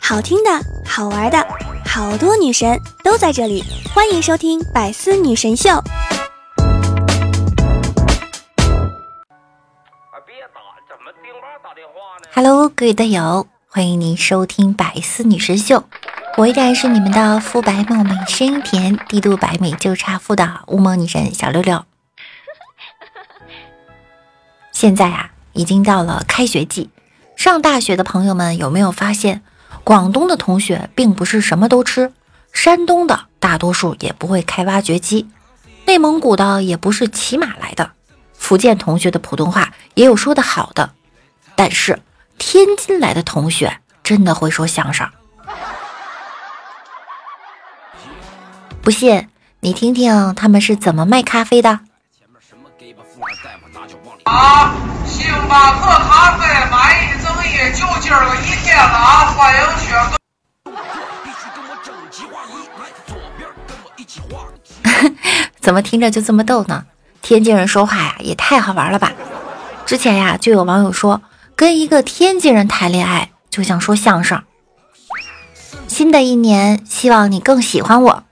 好听的，好玩的，好多女神都在这里，欢迎收听《百思女神秀》。Hello，各位队友，欢迎您收听《百思女神秀》，我依然是你们的肤白貌美、声音甜、低度白美就差富的乌蒙女神小六六。现在啊，已经到了开学季，上大学的朋友们有没有发现，广东的同学并不是什么都吃，山东的大多数也不会开挖掘机，内蒙古的也不是骑马来的，福建同学的普通话也有说的好的，但是天津来的同学真的会说相声。不信，你听听他们是怎么卖咖啡的。啊，星巴克咖啡买一赠一，就今儿个一天了啊！欢迎学怎么听着就这么逗呢？天津人说话呀，也太好玩了吧！之前呀，就有网友说，跟一个天津人谈恋爱就像说相声。新的一年，希望你更喜欢我。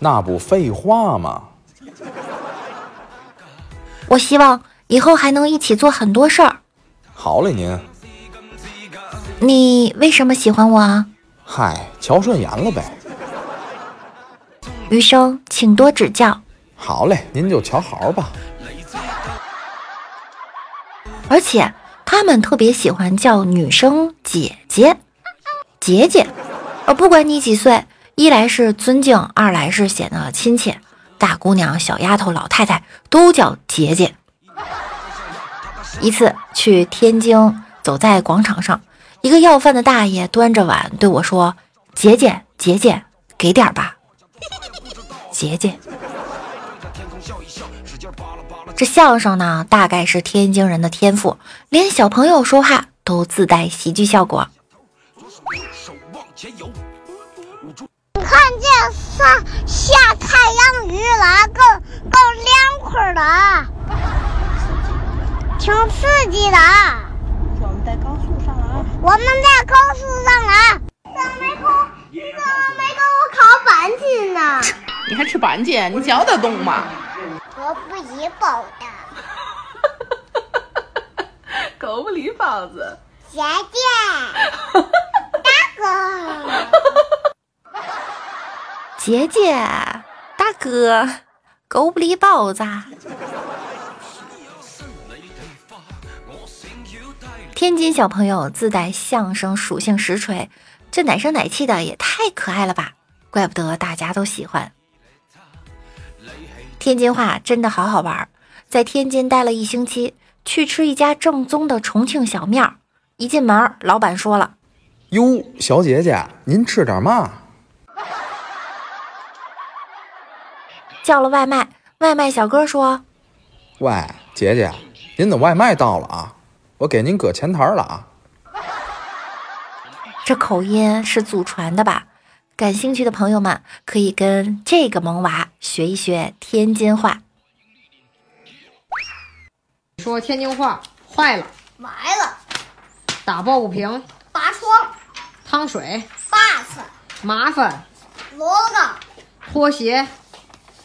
那不废话吗？我希望。以后还能一起做很多事儿。好嘞，您。你为什么喜欢我啊？嗨，瞧顺眼了呗。余生请多指教。好嘞，您就瞧好吧。而且他们特别喜欢叫女生姐姐，姐姐。呃，不管你几岁，一来是尊敬，二来是显得亲切。大姑娘、小丫头、老太太都叫姐姐。一次去天津，走在广场上，一个要饭的大爷端着碗对我说：“姐姐，姐姐，给点吧。”姐姐，这相声呢，大概是天津人的天赋，连小朋友说话都自带喜剧效果。你看见上下太阳雨了，够够凉快了。挺刺激的。我们在高速上了啊！我们在高速上了。怎么没给我？你怎么没给我烤板筋呢？你还吃板筋？你嚼得动吗？狗不理包的。狗不理包子。姐姐。大哥。姐姐，大哥，狗不理包子。天津小朋友自带相声属性实锤，这奶声奶气的也太可爱了吧！怪不得大家都喜欢。天津话真的好好玩，在天津待了一星期，去吃一家正宗的重庆小面儿。一进门，老板说了：“哟，小姐姐，您吃点嘛？”叫了外卖，外卖小哥说：“喂，姐姐，您的外卖到了啊。”我给您搁前台了啊！这口音是祖传的吧？感兴趣的朋友们可以跟这个萌娃学一学天津话。说天津话，坏了，埋了，打抱不平，拔窗，趟水，把子，麻烦，罗子，拖鞋，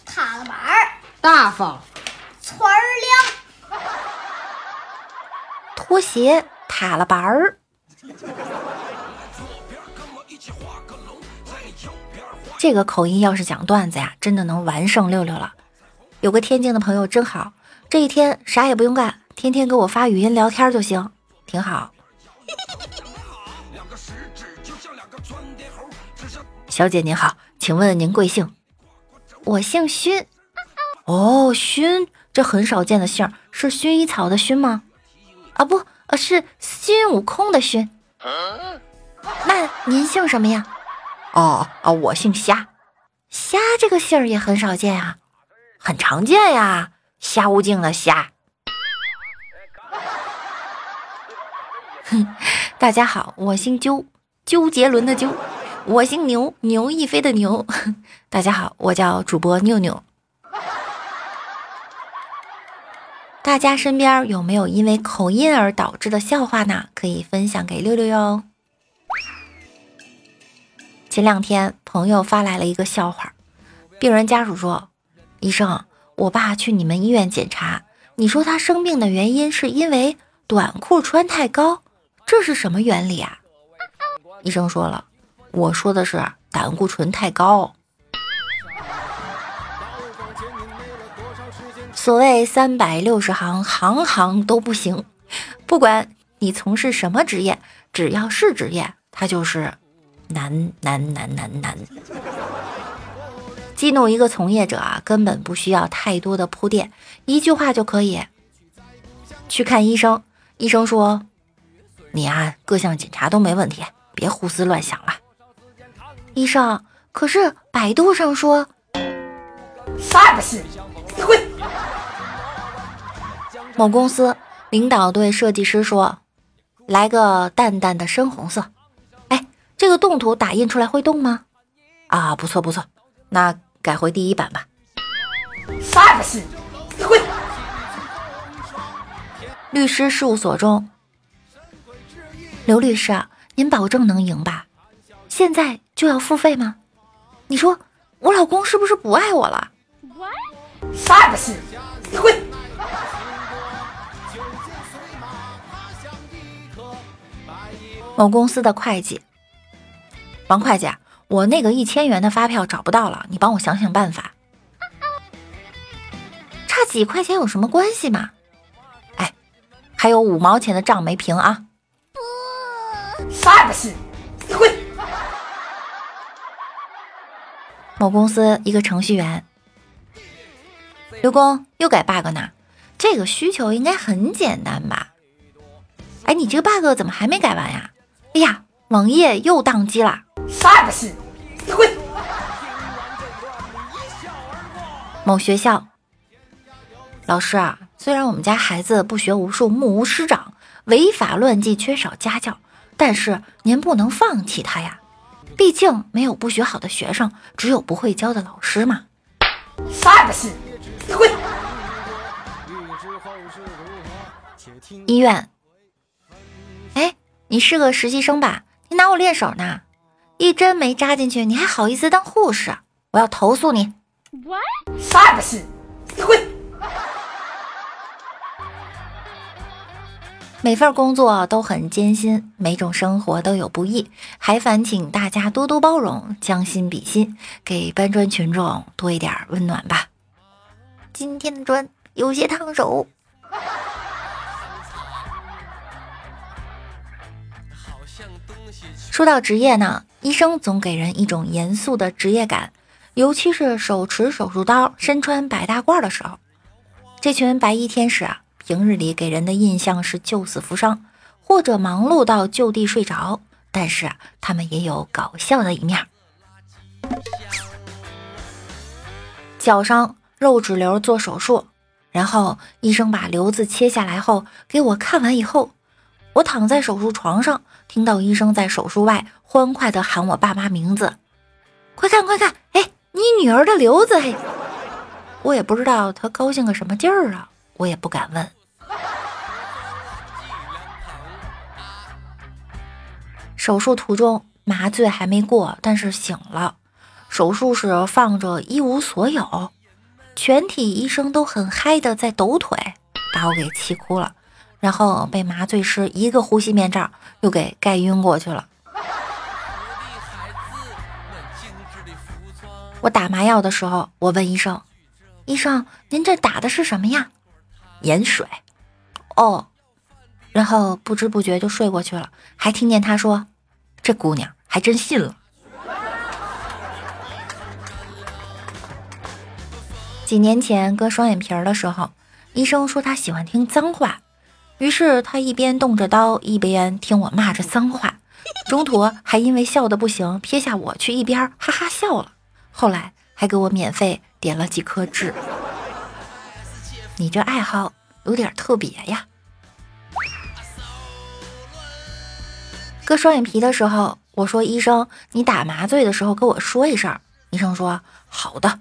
卡了板儿，大方，村儿亮。拖鞋塌了板儿，这个口音要是讲段子呀，真的能完胜六六了。有个天津的朋友真好，这一天啥也不用干，天天给我发语音聊天就行，挺好。小姐您好，请问您贵姓？我姓熏。哦，熏，这很少见的姓，是薰衣草的薰吗？啊不，呃是孙悟空的孙。那您姓什么呀？哦哦，我姓虾。虾这个姓儿也很少见啊，很常见呀。虾无尽的虾。哼，大家好，我姓鸠，周杰伦的鸠。我姓牛，牛亦飞的牛。大家好，我叫主播妞妞。大家身边有没有因为口音而导致的笑话呢？可以分享给六六哟。前两天朋友发来了一个笑话，病人家属说：“医生，我爸去你们医院检查，你说他生病的原因是因为短裤穿太高，这是什么原理啊？”医生说了：“我说的是胆固醇太高。”所谓三百六十行，行行都不行。不管你从事什么职业，只要是职业，它就是难难难难难。激怒一个从业者啊，根本不需要太多的铺垫，一句话就可以。去看医生，医生说：“你啊，各项检查都没问题，别胡思乱想了。”医生，可是百度上说，啥也不是？滚！某公司领导对设计师说：“来个淡淡的深红色。”哎，这个动图打印出来会动吗？啊，不错不错，那改回第一版吧。啥不是？滚！律师事务所中，刘律师，您保证能赢吧？现在就要付费吗？你说我老公是不是不爱我了？啥也不是？滚！某公司的会计，王会计，我那个一千元的发票找不到了，你帮我想想办法。差几块钱有什么关系嘛？哎，还有五毛钱的账没平啊！啥也不是？滚！某公司一个程序员，刘工又改 bug 呢，这个需求应该很简单吧？哎，你这个 bug 怎么还没改完呀？哎呀，网页又宕机了。啥也不是？滚！某学校，老师啊，虽然我们家孩子不学无术，目无师长，违法乱纪，缺少家教，但是您不能放弃他呀。毕竟没有不学好的学生，只有不会教的老师嘛。啥也不是？滚！医院，哎，你是个实习生吧？你拿我练手呢？一针没扎进去，你还好意思当护士？我要投诉你！啥也不是？滚！每份工作都很艰辛，每种生活都有不易，还烦请大家多多包容，将心比心，给搬砖群众多一点温暖吧。今天的砖有些烫手。说到职业呢，医生总给人一种严肃的职业感，尤其是手持手术刀、身穿白大褂的时候，这群白衣天使啊。平日里给人的印象是救死扶伤，或者忙碌到就地睡着，但是，他们也有搞笑的一面。脚上肉脂瘤做手术，然后医生把瘤子切下来后给我看完以后，我躺在手术床上，听到医生在手术外欢快地喊我爸妈名字：“快看快看，哎，你女儿的瘤子！”嘿，我也不知道他高兴个什么劲儿啊。我也不敢问。手术途中麻醉还没过，但是醒了。手术室放着一无所有，全体医生都很嗨的在抖腿，把我给气哭了。然后被麻醉师一个呼吸面罩又给盖晕过去了。我打麻药的时候，我问医生：“医生，您这打的是什么呀？”盐水，哦，然后不知不觉就睡过去了，还听见他说：“这姑娘还真信了。”几年前割双眼皮儿的时候，医生说他喜欢听脏话，于是他一边动着刀，一边听我骂着脏话，中途还因为笑的不行，撇下我去一边哈哈笑了，后来还给我免费点了几颗痣。你这爱好有点特别呀！割双眼皮的时候，我说医生，你打麻醉的时候跟我说一声。医生说好的，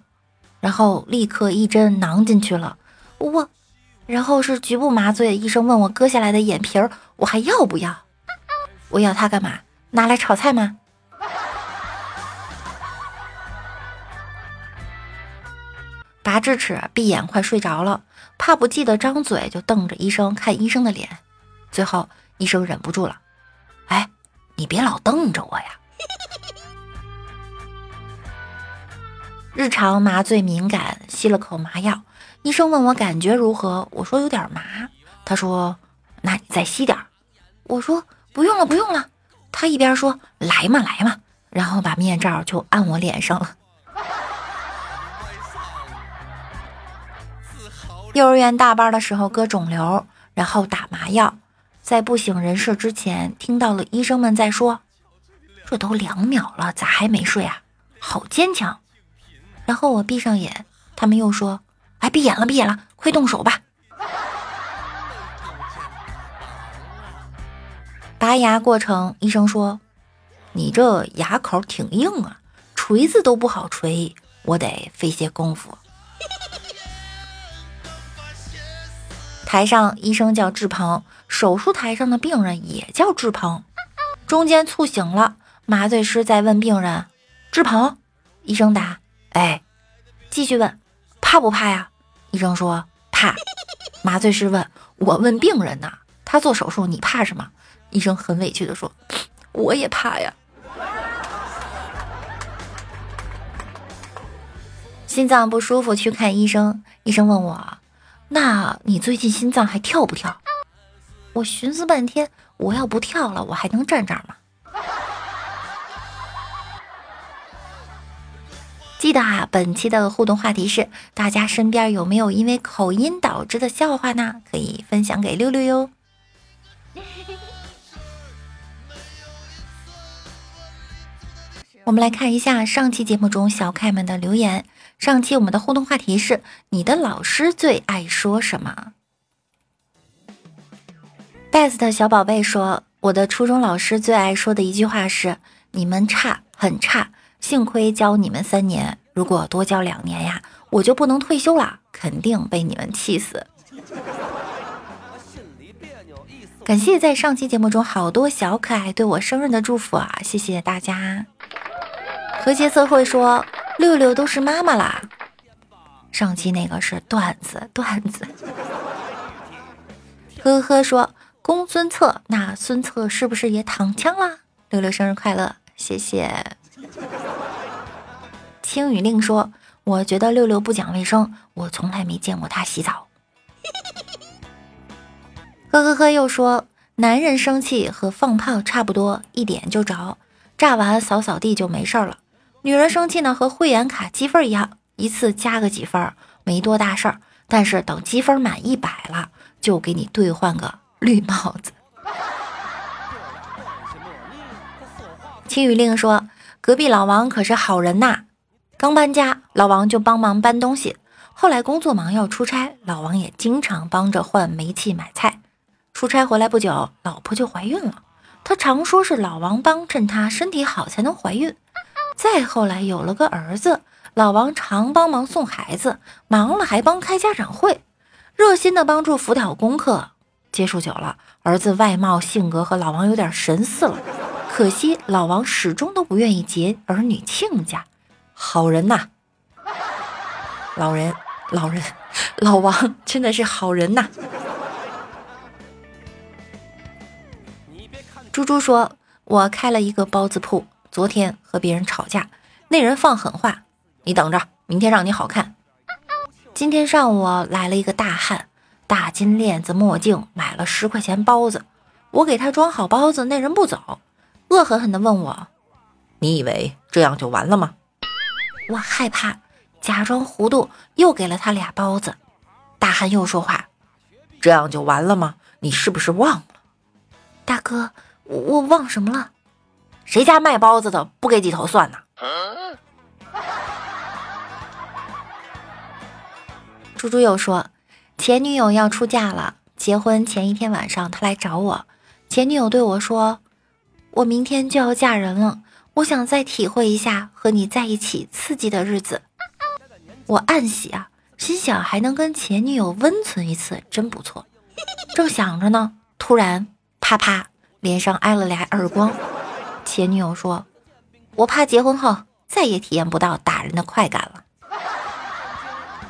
然后立刻一针囊进去了。我，然后是局部麻醉，医生问我割下来的眼皮儿我还要不要？我要它干嘛？拿来炒菜吗？拔智齿，闭眼快睡着了，怕不记得张嘴，就瞪着医生看医生的脸。最后医生忍不住了，哎，你别老瞪着我呀。日常麻醉敏感，吸了口麻药。医生问我感觉如何，我说有点麻。他说：“那你再吸点儿。”我说：“不用了，不用了。”他一边说：“来嘛，来嘛。”然后把面罩就按我脸上了。幼儿园大班的时候割肿瘤，然后打麻药，在不省人事之前，听到了医生们在说：“这都两秒了，咋还没睡啊？好坚强。”然后我闭上眼，他们又说：“哎，闭眼了，闭眼了，快动手吧。”拔牙过程，医生说：“你这牙口挺硬啊，锤子都不好锤，我得费些功夫。”台上医生叫志鹏，手术台上的病人也叫志鹏。中间猝醒了，麻醉师在问病人：“志鹏？”医生答：“哎。”继续问：“怕不怕呀？”医生说：“怕。”麻醉师问：“我问病人呢，他做手术，你怕什么？”医生很委屈的说：“我也怕呀。”心脏不舒服去看医生，医生问我。那你最近心脏还跳不跳？我寻思半天，我要不跳了，我还能站这儿吗？记得啊，本期的互动话题是：大家身边有没有因为口音导致的笑话呢？可以分享给六六哟。我们来看一下上期节目中小可爱们的留言。上期我们的互动话题是：你的老师最爱说什么？best 小宝贝说，我的初中老师最爱说的一句话是：你们差，很差，幸亏教你们三年，如果多教两年呀，我就不能退休了，肯定被你们气死。感谢在上期节目中好多小可爱对我生日的祝福啊，谢谢大家。和谐社会说。六六都是妈妈啦，上期那个是段子段子。呵呵说公孙策，那孙策是不是也躺枪啦？六六生日快乐，谢谢。青雨令说，我觉得六六不讲卫生，我从来没见过他洗澡。呵呵呵又说，男人生气和放炮差不多，一点就着，炸完扫扫地就没事了。女人生气呢，和会员卡积分一样，一次加个几分，没多大事儿。但是等积分满一百了，就给你兑换个绿帽子。青雨令说：“隔壁老王可是好人呐，刚搬家，老王就帮忙搬东西。后来工作忙要出差，老王也经常帮着换煤气、买菜。出差回来不久，老婆就怀孕了。他常说是老王帮衬她身体好才能怀孕。”再后来有了个儿子，老王常帮忙送孩子，忙了还帮开家长会，热心的帮助辅导功课。接触久了，儿子外貌性格和老王有点神似了。可惜老王始终都不愿意结儿女亲家。好人呐，老人，老人，老王真的是好人呐。猪猪说：“我开了一个包子铺。”昨天和别人吵架，那人放狠话：“你等着，明天让你好看。”今天上午来了一个大汉，大金链子、墨镜，买了十块钱包子。我给他装好包子，那人不走，恶狠狠地问我：“你以为这样就完了吗？”我害怕，假装糊涂，又给了他俩包子。大汉又说话：“这样就完了吗？你是不是忘了？”大哥，我我忘什么了？谁家卖包子的不给几头蒜呢？猪猪又说，前女友要出嫁了，结婚前一天晚上，他来找我。前女友对我说：“我明天就要嫁人了，我想再体会一下和你在一起刺激的日子。”我暗喜啊，心想还能跟前女友温存一次，真不错。正想着呢，突然啪啪，脸上挨了俩耳光。前女友说：“我怕结婚后再也体验不到打人的快感了。”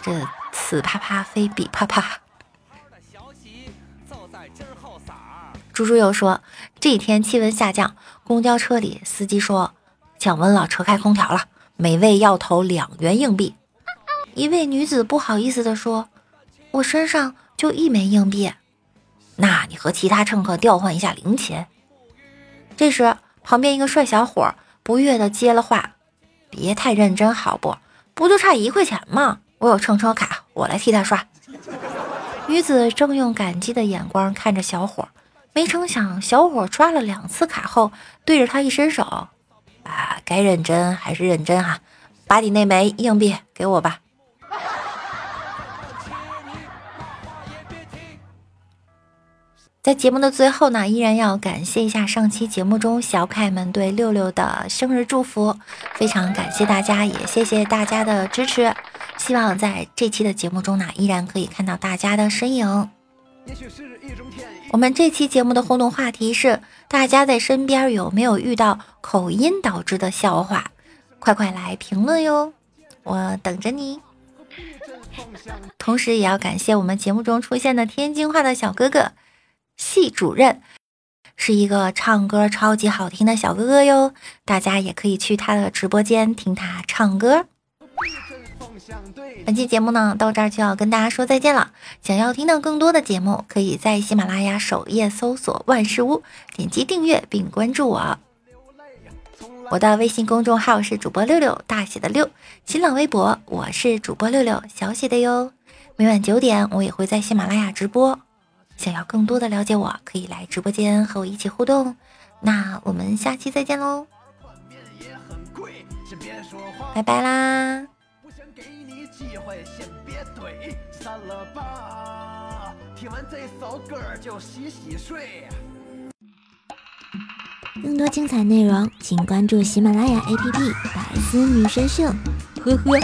这此啪啪非彼啪啪。猪猪又说，这几天气温下降，公交车里司机说降温了，车开空调了，每位要投两元硬币。一位女子不好意思地说：“我身上就一枚硬币。”那你和其他乘客调换一下零钱。这时，旁边一个帅小伙不悦地接了话：“别太认真好不？不就差一块钱吗？我有乘车卡，我来替他刷。”女子正用感激的眼光看着小伙，没成想小伙刷了两次卡后，对着他一伸手：“啊，该认真还是认真哈，把你那枚硬币给我吧。”在节目的最后呢，依然要感谢一下上期节目中小可爱们对六六的生日祝福，非常感谢大家，也谢谢大家的支持。希望在这期的节目中呢，依然可以看到大家的身影。我们这期节目的互动话题是：大家在身边有没有遇到口音导致的笑话？快快来评论哟，我等着你。同时，也要感谢我们节目中出现的天津话的小哥哥。系主任是一个唱歌超级好听的小哥哥哟，大家也可以去他的直播间听他唱歌。本期节目呢，到这儿就要跟大家说再见了。想要听到更多的节目，可以在喜马拉雅首页搜索“万事屋”，点击订阅并关注我。我的微信公众号是主播六六大写的六，新浪微博我是主播六六小写的哟。每晚九点，我也会在喜马拉雅直播。想要更多的了解我，可以来直播间和我一起互动。那我们下期再见喽，拜拜啦！给你机会先别怼散了吧。听完这首歌就洗洗睡。更多精彩内容请关注喜马拉雅 app 百思女神秀。呵呵。